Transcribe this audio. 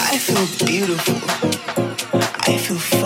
I feel beautiful. I feel.